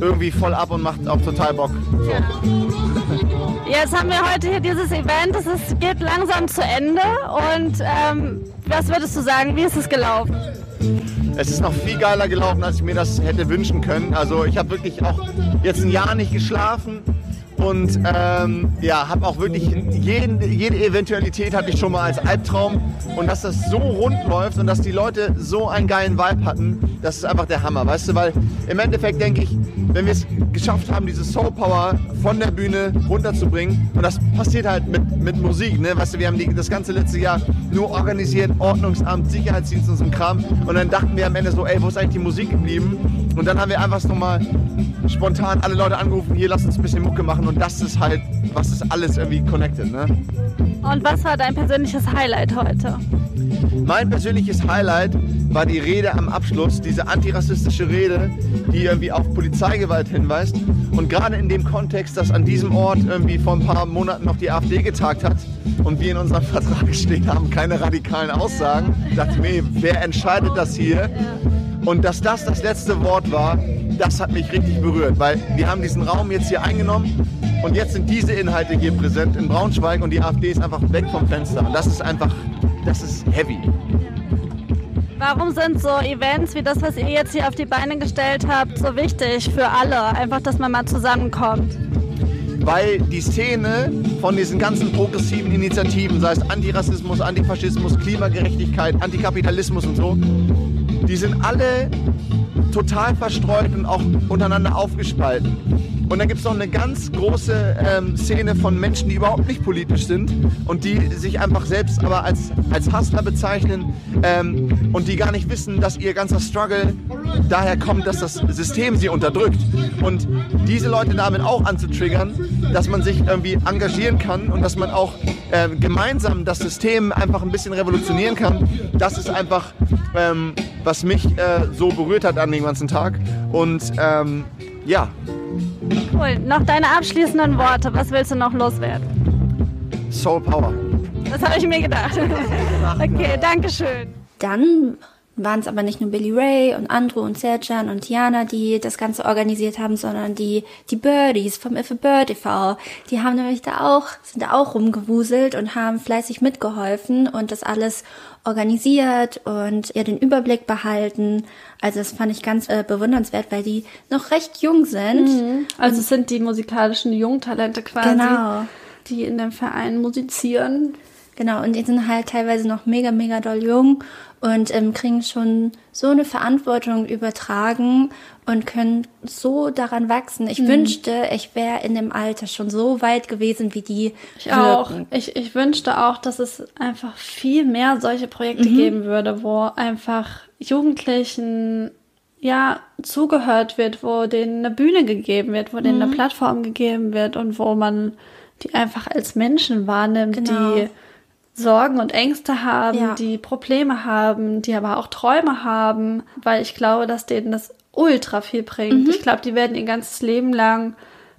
irgendwie voll ab und macht auch total Bock. So. Ja. Jetzt haben wir heute hier dieses Event, es geht langsam zu Ende und ähm, was würdest du sagen, wie ist es gelaufen? Es ist noch viel geiler gelaufen, als ich mir das hätte wünschen können. Also ich habe wirklich auch jetzt ein Jahr nicht geschlafen und ähm, ja, habe auch wirklich jeden, jede Eventualität hatte ich schon mal als Albtraum und dass das so rund läuft und dass die Leute so einen geilen Vibe hatten, das ist einfach der Hammer, weißt du, weil im Endeffekt denke ich, wenn wir es geschafft haben, diese Soul Power von der Bühne runterzubringen und das passiert halt mit, mit Musik, ne, weißt du, wir haben die, das ganze letzte Jahr nur organisiert, Ordnungsamt, Sicherheitsdienst und so ein Kram und dann dachten wir am Ende so, ey, wo ist eigentlich die Musik geblieben? Und dann haben wir einfach nochmal spontan alle Leute angerufen, hier lass uns ein bisschen Mucke machen und das ist halt, was ist alles irgendwie connected, ne? Und was war dein persönliches Highlight heute? Mein persönliches Highlight war die Rede am Abschluss, diese antirassistische Rede, die irgendwie auf Polizeigewalt hinweist. Und gerade in dem Kontext, dass an diesem Ort irgendwie vor ein paar Monaten noch die AfD getagt hat und wir in unserem (laughs) Vertrag stehen haben, keine radikalen Aussagen, dachte ich mir, wer entscheidet das hier? Und dass das das letzte Wort war, das hat mich richtig berührt, weil wir haben diesen Raum jetzt hier eingenommen und jetzt sind diese Inhalte hier präsent in Braunschweig und die AfD ist einfach weg vom Fenster. Und das ist einfach, das ist heavy. Warum sind so Events wie das, was ihr jetzt hier auf die Beine gestellt habt, so wichtig für alle? Einfach, dass man mal zusammenkommt. Weil die Szene von diesen ganzen progressiven Initiativen, sei es Antirassismus, Antifaschismus, Klimagerechtigkeit, Antikapitalismus und so, die sind alle total verstreut und auch untereinander aufgespalten. Und dann gibt es noch eine ganz große ähm, Szene von Menschen, die überhaupt nicht politisch sind und die sich einfach selbst aber als, als Hustler bezeichnen ähm, und die gar nicht wissen, dass ihr ganzer Struggle daher kommt, dass das System sie unterdrückt. Und diese Leute damit auch anzutriggern, dass man sich irgendwie engagieren kann und dass man auch äh, gemeinsam das System einfach ein bisschen revolutionieren kann, das ist einfach ähm, was mich äh, so berührt hat an dem ganzen Tag. Und ähm, ja. Cool. Noch deine abschließenden Worte. Was willst du noch loswerden? Soul Power. Das habe ich mir gedacht. okay, danke schön. Dann waren es aber nicht nur Billy Ray und Andrew und Serjan und Tiana, die das Ganze organisiert haben, sondern die, die Birdies vom If a Bird e.V. Die haben nämlich da auch, sind da auch rumgewuselt und haben fleißig mitgeholfen und das alles organisiert und ja den Überblick behalten. Also das fand ich ganz äh, bewundernswert, weil die noch recht jung sind. Mhm. Also es sind die musikalischen Jungtalente quasi, Genau. die in dem Verein musizieren. Genau, und die sind halt teilweise noch mega, mega doll jung und ähm, kriegen schon so eine Verantwortung übertragen und können so daran wachsen. Ich wünschte, ich wäre in dem Alter schon so weit gewesen, wie die Ich auch. Ich, ich wünschte auch, dass es einfach viel mehr solche Projekte geben würde, wo einfach Jugendlichen ja zugehört wird, wo denen eine Bühne gegeben wird, wo denen eine Plattform gegeben wird und wo man die einfach als Menschen wahrnimmt, Genau. die Sorgen und Ängste haben, Ja. die Probleme haben, die aber auch Träume haben, weil ich glaube, dass denen das ultra viel bringt. Ich glaube, die werden ihr ganzes Leben lang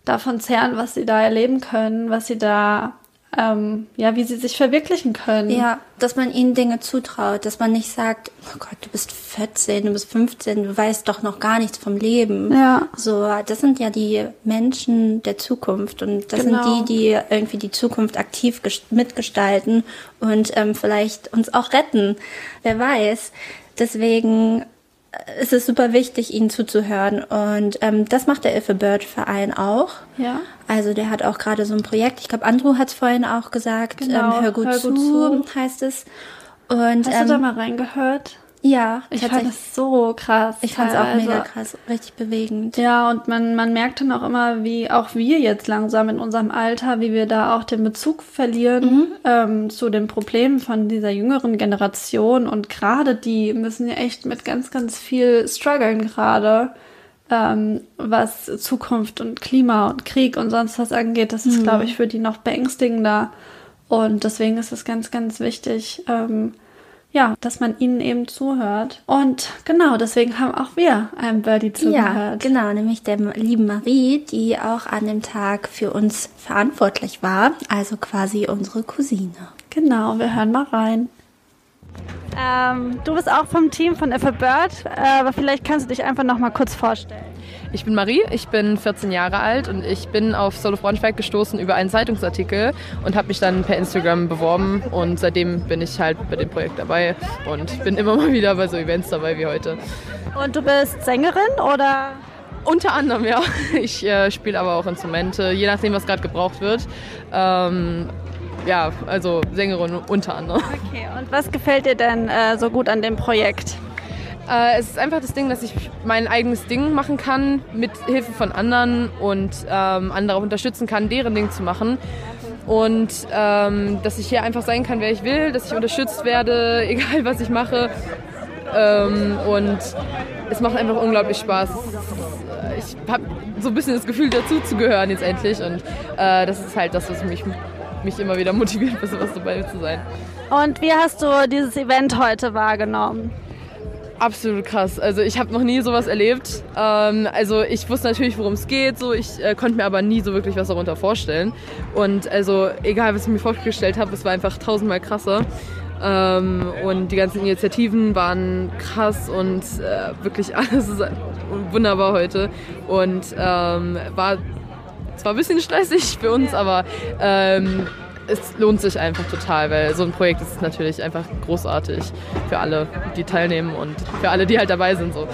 davon zehren, was sie da erleben können, was sie da, ähm, ja, wie sie sich verwirklichen können. Ja, dass man ihnen Dinge zutraut, dass man nicht sagt, oh Gott, du bist 14, du bist 15, du weißt doch noch gar nichts vom Leben. Ja. So, das sind ja die Menschen der Zukunft und das Genau. sind die, die irgendwie die Zukunft aktiv ges- mitgestalten und ähm, vielleicht uns auch retten. Wer weiß. Deswegen ist es super wichtig, ihnen zuzuhören. Und ähm, das macht der If a Bird Verein auch. Ja. Also der hat auch gerade so ein Projekt. Ich glaube, Andrew hat es vorhin auch gesagt. Genau, ähm, hör gut, Hör zu, gut zu. heißt es. Und Hast ähm, du da mal reingehört? Ja, Ich fand das so krass. Ich fand es auch mega krass, richtig bewegend. Ja, und man, man merkt dann auch immer, wie auch wir jetzt langsam in unserem Alter, wie wir da auch den Bezug verlieren ähm, zu den Problemen von dieser jüngeren Generation. Und gerade die müssen ja echt mit ganz, ganz viel strugglen gerade, ähm, was Zukunft und Klima und Krieg und sonst was angeht. Das ist, glaube ich, für die noch beängstigender. Und deswegen ist es ganz, ganz wichtig, ähm, ja, dass man ihnen eben zuhört. Und genau, deswegen haben auch wir einem Birdie Ja, zugehört. genau, nämlich der lieben Marie, die auch an dem Tag für uns verantwortlich war, also quasi unsere Cousine. Genau, wir hören mal rein. Ähm, du bist auch vom Team von If a Bird, äh, aber vielleicht kannst du dich einfach noch mal kurz vorstellen. Ich bin Marie, ich bin 14 Jahre alt und ich bin auf Solo Braunschweig gestoßen über einen Zeitungsartikel und habe mich dann per Instagram beworben und seitdem bin ich halt bei dem Projekt dabei und bin immer mal wieder bei so Events dabei wie heute. Und du bist Sängerin oder? Unter anderem, ja. Ich äh, spiele aber auch Instrumente, je nachdem, was gerade gebraucht wird. Ähm, ja, also Sängerin unter anderem. Okay, und was gefällt dir denn äh, so gut an dem Projekt? Äh, es ist einfach das Ding, dass ich mein eigenes Ding machen kann mit Hilfe von anderen und ähm, andere unterstützen kann, deren Ding zu machen. Und ähm, dass ich hier einfach sein kann, wer ich will, dass ich unterstützt werde, (laughs) egal was ich mache. Ähm, und es macht einfach unglaublich Spaß. Ich habe so ein bisschen das Gefühl, dazu zu gehören jetzt endlich. Und äh, das ist halt das, was mich, mich immer wieder motiviert, (laughs) für sowas dabei zu sein. Und wie hast du dieses Event heute wahrgenommen? Absolut krass. Also ich habe noch nie sowas erlebt. Ähm, also ich wusste natürlich, worum es geht. So ich äh, konnte mir aber nie so wirklich was darunter vorstellen. Und also egal, was ich mir vorgestellt habe, es war einfach tausendmal krasser. Ähm, und die ganzen Initiativen waren krass und äh, wirklich (laughs) alles ist wunderbar heute. Und ähm, war zwar ein bisschen stressig für uns, aber ähm, es lohnt sich einfach total, weil so ein Projekt ist natürlich einfach großartig für alle, die teilnehmen und für alle, die halt dabei sind. So.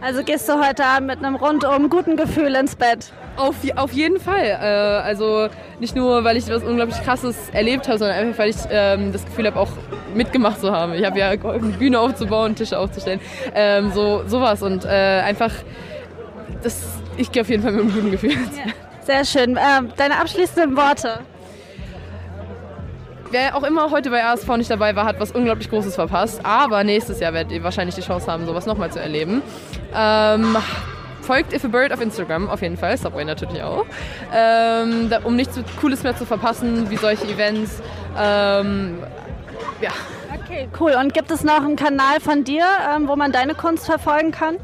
Also gehst du heute Abend mit einem rundum guten Gefühl ins Bett? Auf, auf jeden Fall. Äh, also nicht nur, weil ich was unglaublich Krasses erlebt habe, sondern einfach, weil ich ähm, das Gefühl habe, auch mitgemacht zu haben. Ich habe ja geholfen, eine Bühne aufzubauen, Tische aufzustellen, ähm, so sowas und äh, einfach, das, ich gehe auf jeden Fall mit einem guten Gefühl ins Bett. Sehr schön. Ähm, deine abschließenden Worte. Wer auch immer heute bei ASV nicht dabei war, hat was unglaublich Großes verpasst. Aber nächstes Jahr werdet ihr wahrscheinlich die Chance haben, sowas nochmal zu erleben. Ähm, folgt If a Bird auf Instagram auf jeden Fall, Subway natürlich auch. Ähm, da, um nichts Cooles mehr zu verpassen, wie solche Events. Ähm, ja. Okay, cool. Und gibt es noch einen Kanal von dir, ähm, wo man deine Kunst verfolgen kann?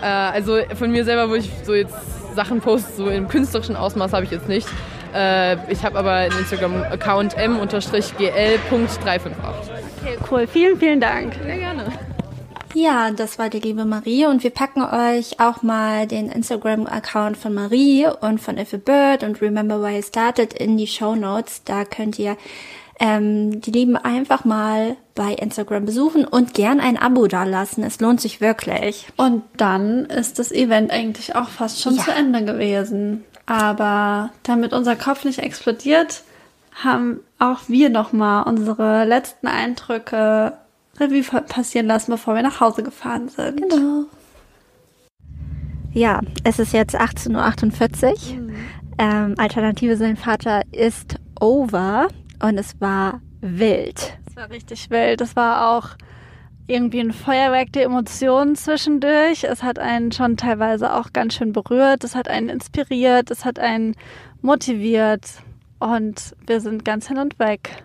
Äh, also von mir selber, wo ich so jetzt Sachen poste, so im künstlerischen Ausmaß habe ich jetzt nicht. Äh, ich habe aber einen Instagram-Account m-gl.358. Okay, cool. Vielen, vielen Dank. Sehr gerne. Ja, das war die liebe Marie und wir packen euch auch mal den Instagram-Account von Marie und von If a Bird und Remember Why I Started in die Show Notes. Da könnt ihr ähm, die Lieben einfach mal bei Instagram besuchen und gern ein Abo dalassen. Es lohnt sich wirklich. Und dann ist das Event eigentlich auch fast schon Ja. zu Ende gewesen. Aber damit unser Kopf nicht explodiert, haben auch wir nochmal unsere letzten Eindrücke Revue passieren lassen, bevor wir nach Hause gefahren sind. Genau. Ja, es ist jetzt 18.48 Uhr. Ähm, Alternative Sein Vater ist over und es war wild. Es war richtig wild. Es war auch irgendwie ein Feuerwerk der Emotionen zwischendurch. Es hat einen schon teilweise auch ganz schön berührt. Es hat einen inspiriert. Es hat einen motiviert. Und wir sind ganz hin und weg.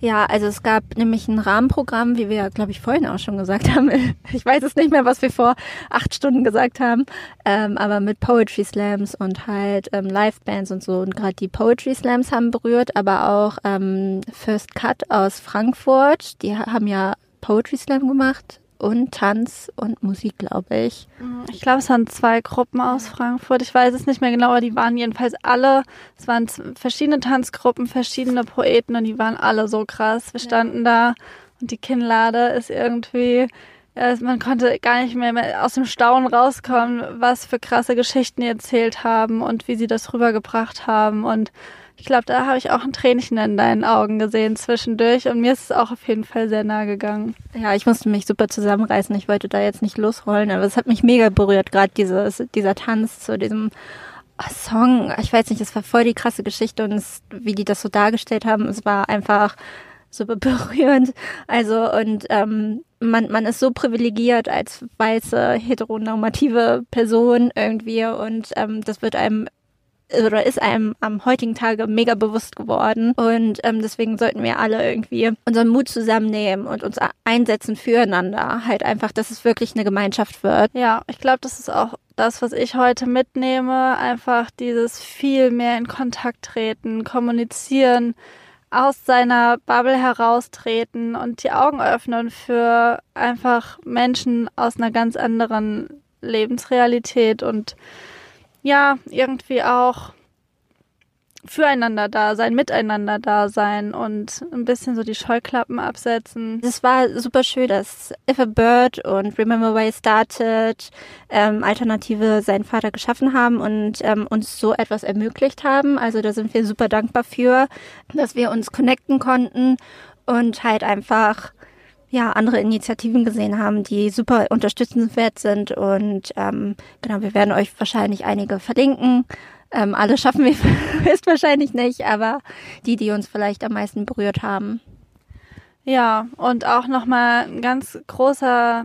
Ja, also es gab nämlich ein Rahmenprogramm, wie wir, glaube ich, vorhin auch schon gesagt haben. (laughs) Ich weiß es nicht mehr, was wir vor acht Stunden gesagt haben, ähm, aber mit Poetry Slams und halt ähm, Live-Bands und so. Und gerade die Poetry Slams haben berührt, aber auch ähm, First Cut aus Frankfurt, die ha- haben ja Poetry Slam gemacht und Tanz und Musik, glaube ich. Ich glaube, es waren zwei Gruppen aus Frankfurt. Ich weiß es nicht mehr genau, aber die waren jedenfalls alle. Es waren verschiedene Tanzgruppen, verschiedene Poeten und die waren alle so krass. Wir standen da und die Kinnlade ist irgendwie. Man konnte gar nicht mehr, mehr aus dem Staunen rauskommen, was für krasse Geschichten die erzählt haben und wie sie das rübergebracht haben. Und ich glaube, da habe ich auch ein Tränchen in deinen Augen gesehen zwischendurch. Und mir ist es auch auf jeden Fall sehr nahe gegangen. Ja, ich musste mich super zusammenreißen. Ich wollte da jetzt nicht losrollen, aber es hat mich mega berührt, gerade dieser Tanz zu diesem ah, Song. Ich weiß nicht, es war voll die krasse Geschichte und es, wie die das so dargestellt haben, es war einfach super (laughs) berührend. Also und ähm, man, man ist so privilegiert als weiße, heteronormative Person irgendwie und ähm, das wird einem oder ist einem am heutigen Tage mega bewusst geworden. Und ähm, deswegen sollten wir alle irgendwie unseren Mut zusammennehmen und uns einsetzen füreinander. Halt einfach, dass es wirklich eine Gemeinschaft wird. Ja, ich glaube, das ist auch das, was ich heute mitnehme. Einfach dieses viel mehr in Kontakt treten, kommunizieren, aus seiner Bubble heraustreten und die Augen öffnen für einfach Menschen aus einer ganz anderen Lebensrealität und ja, irgendwie auch füreinander da sein, miteinander da sein und ein bisschen so die Scheuklappen absetzen. Es war super schön, dass If a Bird und Remember I Started ähm, Alternative seinen Vater geschaffen haben und ähm, uns so etwas ermöglicht haben. Also da sind wir super dankbar für, dass wir uns connecten konnten und halt einfach ja, andere Initiativen gesehen haben, die super unterstützenswert sind. Und ähm, genau, wir werden euch wahrscheinlich einige verlinken. Ähm, alle schaffen wir (laughs) höchstwahrscheinlich nicht, aber die, die uns vielleicht am meisten berührt haben. Ja, und auch nochmal ein ganz großer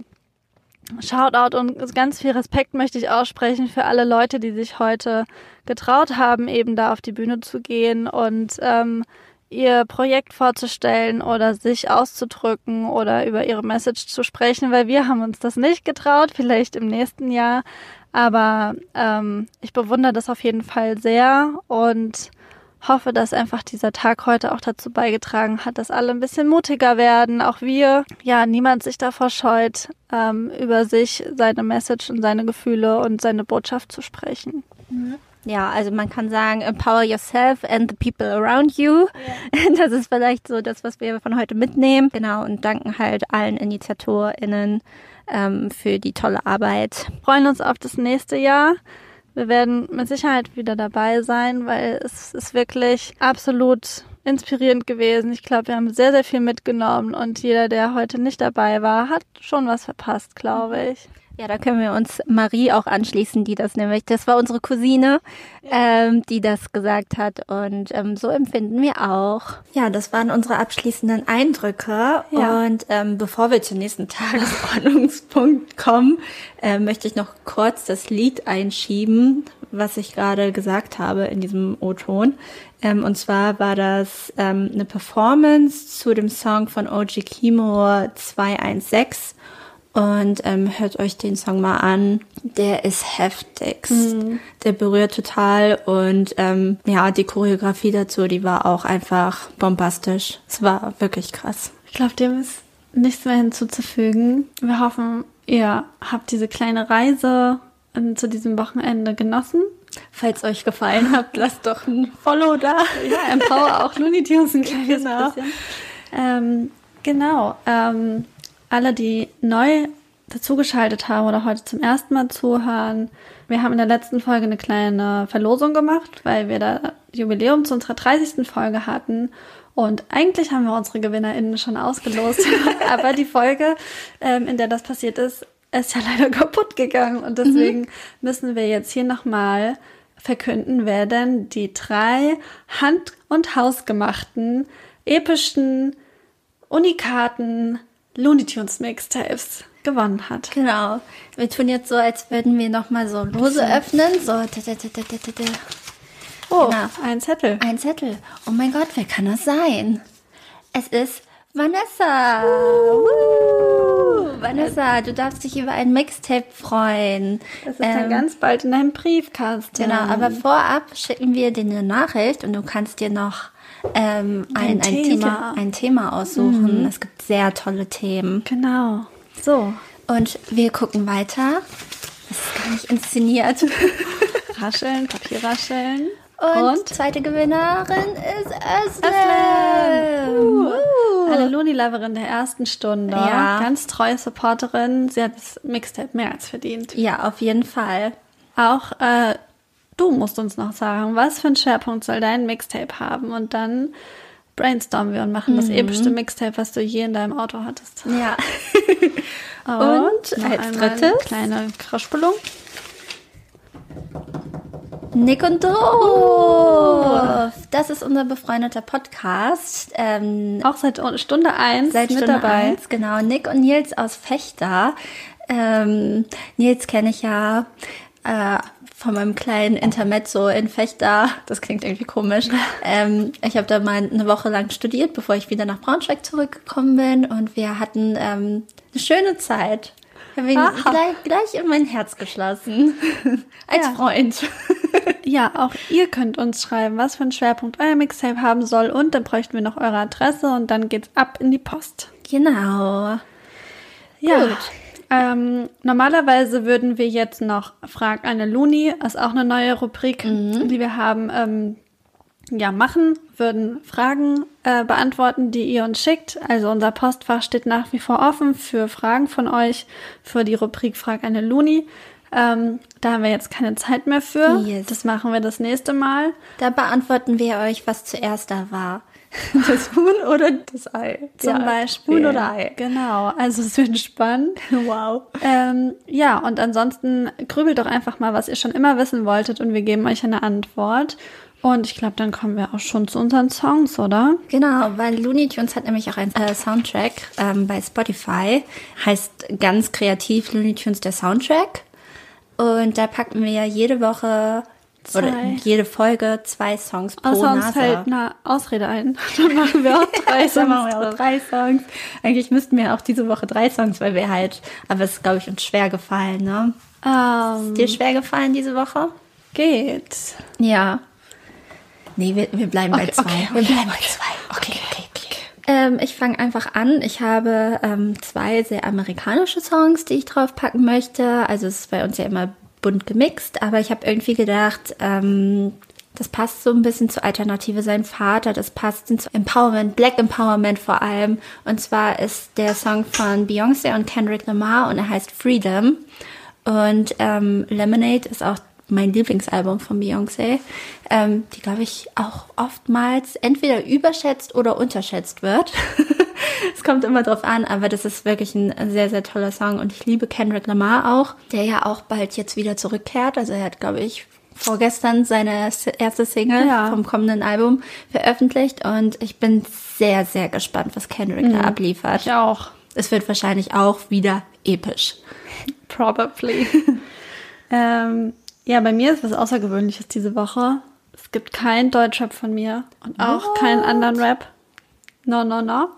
Shoutout und ganz viel Respekt möchte ich aussprechen für alle Leute, die sich heute getraut haben, eben da auf die Bühne zu gehen und ähm, ihr Projekt vorzustellen oder sich auszudrücken oder über ihre Message zu sprechen, weil wir haben uns das nicht getraut, vielleicht im nächsten Jahr. Aber ähm, ich bewundere das auf jeden Fall sehr und hoffe, dass einfach dieser Tag heute auch dazu beigetragen hat, dass alle ein bisschen mutiger werden, auch wir. Ja, niemand sich davor scheut, ähm, über sich, seine Message und seine Gefühle und seine Botschaft zu sprechen. Ja, also man kann sagen, empower yourself and the people around you. (laughs) Das ist vielleicht so das, was wir von heute mitnehmen. Genau, und danken halt allen InitiatorInnen ähm, für die tolle Arbeit. freuen uns auf das nächste Jahr. Wir werden mit Sicherheit wieder dabei sein, weil es ist wirklich absolut inspirierend gewesen. Ich glaube, wir haben sehr, sehr viel mitgenommen und jeder, der heute nicht dabei war, hat schon was verpasst, glaube ich. Ja, da können wir uns Marie auch anschließen, die das nämlich, das war unsere Cousine, ähm, die das gesagt hat und ähm, so empfinden wir auch. Ja, das waren unsere abschließenden Eindrücke. Ja. Und ähm, bevor wir zum nächsten Tagesordnungspunkt (laughs) kommen, äh, möchte ich noch kurz das Lied einschieben, was ich gerade gesagt habe in diesem O-Ton. Ähm, und zwar war das ähm, eine Performance zu dem Song von OG Kimo 216. Und ähm, hört euch den Song mal an. Der ist heftigst. Der berührt total. Und ähm, ja, die Choreografie dazu, die war auch einfach bombastisch. Es war wirklich krass. Ich glaube, dem ist nichts mehr hinzuzufügen. Wir hoffen, ihr habt diese kleine Reise ähm, zu diesem Wochenende genossen. Falls euch gefallen (laughs) hat, lasst doch ein Follow da. Ja, (laughs) empower auch Looney Tunes ein kleines Genau. bisschen. Ähm, genau. Ähm, alle, die neu dazugeschaltet haben oder heute zum ersten Mal zuhören, wir haben in der letzten Folge eine kleine Verlosung gemacht, weil wir da Jubiläum zu unserer 30. Folge hatten. Und eigentlich haben wir unsere GewinnerInnen schon ausgelost. (laughs) Aber die Folge, ähm, in der das passiert ist, ist ja leider (laughs) kaputt gegangen. Und deswegen müssen wir jetzt hier nochmal verkünden, wer denn die drei hand- und hausgemachten, epischen, unikaten Looney Tunes Mixtapes gewonnen hat. Genau. Wir tun jetzt so, als würden wir nochmal so Lose öffnen. So. Oh, Genau. ein Zettel. Ein Zettel. Oh mein Gott, wer kann das sein? Es ist Vanessa. Woo. Vanessa, du darfst dich über ein Mixtape freuen. Das ist dann ganz bald in deinem Briefkasten. Genau, aber vorab schicken wir dir eine Nachricht und du kannst dir noch ähm, ein, ein, Thema. Titel, ein Thema aussuchen. Es gibt sehr tolle Themen. Genau. So, Und wir gucken weiter. Das ist gar nicht inszeniert. (laughs) rascheln, Papierrascheln. Und, zweite Gewinnerin ist Özlem. Uh. Eine Looney-Loverin der ersten Stunde. Ja. Ganz treue Supporterin. Sie hat das Mixtape mehr als verdient. Ja, auf jeden Fall. Auch äh, du musst uns noch sagen, was für einen Schwerpunkt soll dein Mixtape haben? Und dann brainstormen wir und machen das epischste Mixtape, was du je in deinem Auto hattest. Ja. (laughs) (laughs) Und, noch als drittes? eine kleine Kraschbelung. Nick und Doof. Das ist unser befreundeter Podcast. Ähm, Auch seit Stunde eins seit mit Stunde dabei. eins, genau. Nick und Nils aus Fechter. Ähm, Nils kenne ich ja äh, von meinem kleinen Intermezzo in Fechter. Das klingt irgendwie komisch. Ähm, ich habe da mal eine Woche lang studiert, bevor ich wieder nach Braunschweig zurückgekommen bin. Und wir hatten ähm, eine schöne Zeit. Ich habe ihn gleich, gleich in mein Herz geschlossen. (laughs) Als Ja. Freund. (laughs) Ja, auch ihr könnt uns schreiben, was für einen Schwerpunkt euer Mixtape haben soll. Und dann bräuchten wir noch eure Adresse und dann geht's ab in die Post. Genau. Ja. Gut. Ähm, normalerweise würden wir jetzt noch Frag eine Luni, ist auch eine neue Rubrik, die wir haben, ähm, ja, machen, würden Fragen äh, beantworten, die ihr uns schickt. Also unser Postfach steht nach wie vor offen für Fragen von euch, für die Rubrik Frag eine Luni. Ähm, da haben wir jetzt keine Zeit mehr für. Yes. Das machen wir das nächste Mal. Da beantworten wir euch, was zuerst da war. (laughs) Das Huhn oder das Ei? Zum Ja, Beispiel. Huhn oder Ei. Genau, also es wird spannend. (laughs) Wow. Ähm, ja, und ansonsten grübelt doch einfach mal, was ihr schon immer wissen wolltet und wir geben euch eine Antwort. Und ich glaube, dann kommen wir auch schon zu unseren Songs, oder? Genau, weil Looney Tunes hat nämlich auch einen äh, Soundtrack ähm, bei Spotify. Heißt ganz kreativ Looney Tunes der Soundtrack. Und da packen wir jede Woche oder Zwei. jede Folge zwei Songs pro Außer uns Nase. fällt eine Ausrede ein. (laughs) Dann machen wir auch drei (laughs) Dann Songs. machen wir auch drei Songs. Eigentlich müssten wir auch diese Woche drei Songs, weil wir halt, aber es ist, glaube ich, uns schwer gefallen, ne? Ähm, Dir schwer gefallen diese Woche? geht. Ja. Nee, wir, wir bleiben bei Okay, zwei. okay, wir bleiben bei zwei. Okay, okay, okay. Ähm, ich fange einfach an. Ich habe ähm, zwei sehr amerikanische Songs, die ich draufpacken möchte. Also es ist bei uns ja immer bunt gemixt, aber ich habe irgendwie gedacht, ähm, das passt so ein bisschen zu Alternative sein Vater, das passt zu Empowerment, Black Empowerment vor allem. Und zwar ist der Song von Beyoncé und Kendrick Lamar und er heißt Freedom. Und ähm, Lemonade ist auch mein Lieblingsalbum von Beyoncé, ähm, die, glaube ich, auch oftmals entweder überschätzt oder unterschätzt wird. (laughs) (laughs) Es kommt immer drauf an, aber das ist wirklich ein sehr, sehr toller Song und ich liebe Kendrick Lamar auch, der ja auch bald jetzt wieder zurückkehrt. Also er hat, glaube ich, vorgestern seine erste Single Ja. vom kommenden Album veröffentlicht und ich bin sehr, sehr gespannt, was Kendrick da abliefert. Ich auch. Es wird wahrscheinlich auch wieder episch. Probably. (laughs) ähm, ja, bei mir ist was Außergewöhnliches diese Woche. Es gibt kein Deutschrap von mir und auch keinen anderen Rap. No, no, no.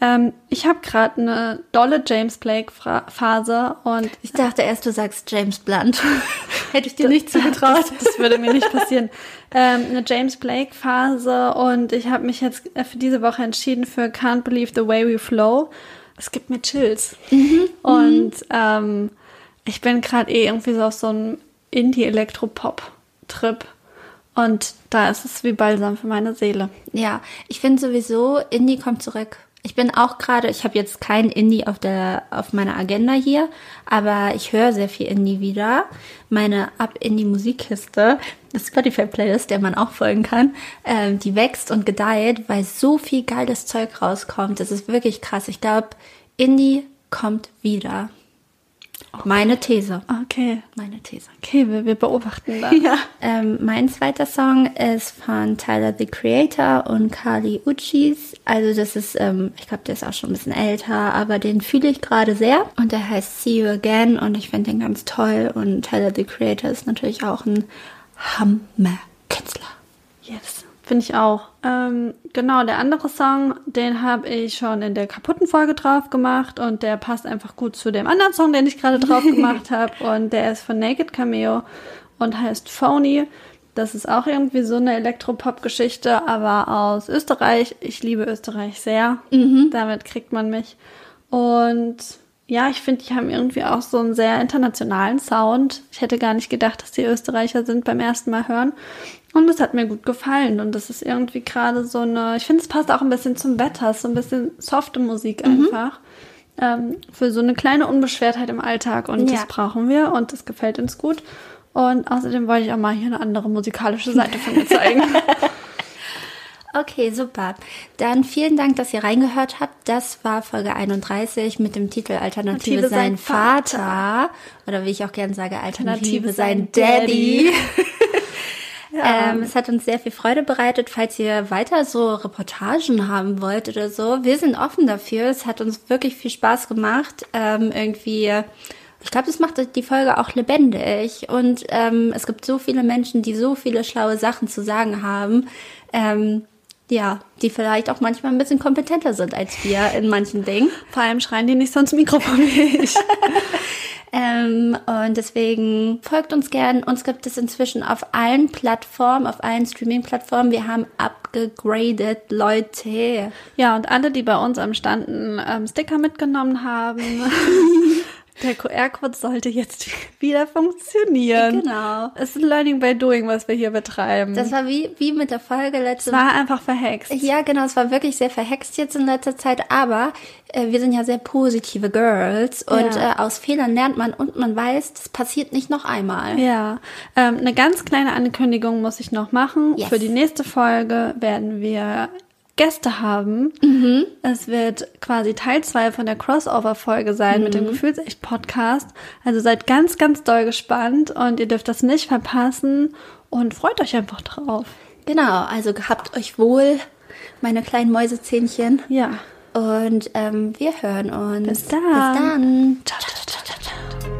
Ähm, ich habe gerade eine dolle James Blake Fra Phase und Ich dachte erst, du sagst James Blunt. (laughs) Hätte ich dir nicht zugetraut. Das, (laughs) das würde mir nicht passieren. ähm, eine James Blake Phase und ich habe mich jetzt äh, für diese Woche entschieden für Can't Believe the Way We Flow. Es gibt mir Chills. und ähm, ich bin gerade eh irgendwie so auf so einem Indie-Elektropop-Trip. Und da ist es wie Balsam für meine Seele. Ja, ich finde sowieso, Indie kommt zurück. Ich bin auch gerade, ich habe jetzt kein Indie auf der auf meiner Agenda hier, aber ich höre sehr viel Indie wieder. Meine Up Indie Musikkiste, das Spotify Playlist, der man auch folgen kann, ähm, die wächst und gedeiht, weil so viel geiles Zeug rauskommt. Das ist wirklich krass. Ich glaube, Indie kommt wieder. Meine These. Okay. Meine These. Okay, wir, wir beobachten da. (laughs) Ja. Ähm, mein zweiter Song ist von Tyler the Creator und Kali Uchis. Also das ist, ähm, ich glaube, der ist auch schon ein bisschen älter, aber den fühle ich gerade sehr. Und der heißt See You Again und ich finde den ganz toll. Und Tyler the Creator ist natürlich auch ein Hammer-Künstler. Yes, finde ich auch. Ähm, genau, der andere Song, den habe ich schon in der kaputten Folge drauf gemacht und der passt einfach gut zu dem anderen Song, den ich gerade drauf (laughs) gemacht habe. Und der ist von Naked Cameo und heißt Phony. Das ist auch irgendwie so eine Elektropop-Geschichte, aber aus Österreich. Ich liebe Österreich sehr. Damit kriegt man mich. Und ja, ich finde, die haben irgendwie auch so einen sehr internationalen Sound. Ich hätte gar nicht gedacht, dass die Österreicher sind beim ersten Mal hören. Und es hat mir gut gefallen. Und das ist irgendwie gerade so eine, ich finde, es passt auch ein bisschen zum Wetter. So ein bisschen softe Musik einfach. Ähm, für so eine kleine Unbeschwertheit im Alltag. Und Ja. das brauchen wir und das gefällt uns gut. Und außerdem wollte ich auch mal hier eine andere musikalische Seite von mir zeigen. (laughs) (laughs) Okay, super. Dann vielen Dank, dass ihr reingehört habt. Das war Folge 31 mit dem Titel Alternative, Alternative sein sein Vater. Oder wie ich auch gerne sage, Alternative, Alternative sein sein Daddy. (laughs) Daddy. ähm, es hat uns sehr viel Freude bereitet. Falls ihr weiter so Reportagen haben wollt oder so, wir sind offen dafür. Es hat uns wirklich viel Spaß gemacht. Ähm, irgendwie, ich glaube, es macht die Folge auch lebendig. Und ähm, es gibt so viele Menschen, die so viele schlaue Sachen zu sagen haben. Ähm, ja, die vielleicht auch manchmal ein bisschen kompetenter sind als wir in manchen Dingen. Vor allem schreien die nicht sonst Mikrofon ich. (laughs) Ähm, und deswegen folgt uns gern. Uns gibt es inzwischen auf allen Plattformen, auf allen Streaming-Plattformen. Wir haben abgegradet, Leute. Ja, und alle, die bei uns am Stand einen ähm, Sticker mitgenommen haben, (laughs) der QR-Code sollte jetzt (laughs) wieder funktionieren. Genau. Es ist Learning by Doing, was wir hier betreiben. Das war wie, wie mit der Folge letzte es war einfach verhext. Ja, genau, es war wirklich sehr verhext jetzt in letzter Zeit, aber äh, wir sind ja sehr positive Girls und Ja. äh, aus Fehlern lernt man und man weiß, das passiert nicht noch einmal. Ja, ähm, eine ganz kleine Ankündigung muss ich noch machen. Yes. Für die nächste Folge werden wir Gäste haben. Mhm. Es wird quasi Teil 2 von der Crossover-Folge sein mit Mhm. dem Gefühlsecht-Podcast. Also seid ganz, ganz doll gespannt und ihr dürft das nicht verpassen und freut euch einfach drauf. Genau, also gehabt euch wohl, meine kleinen Mäusezähnchen. Ja. Und ähm, wir hören uns. Bis dann. Bis dann. Ciao, ciao.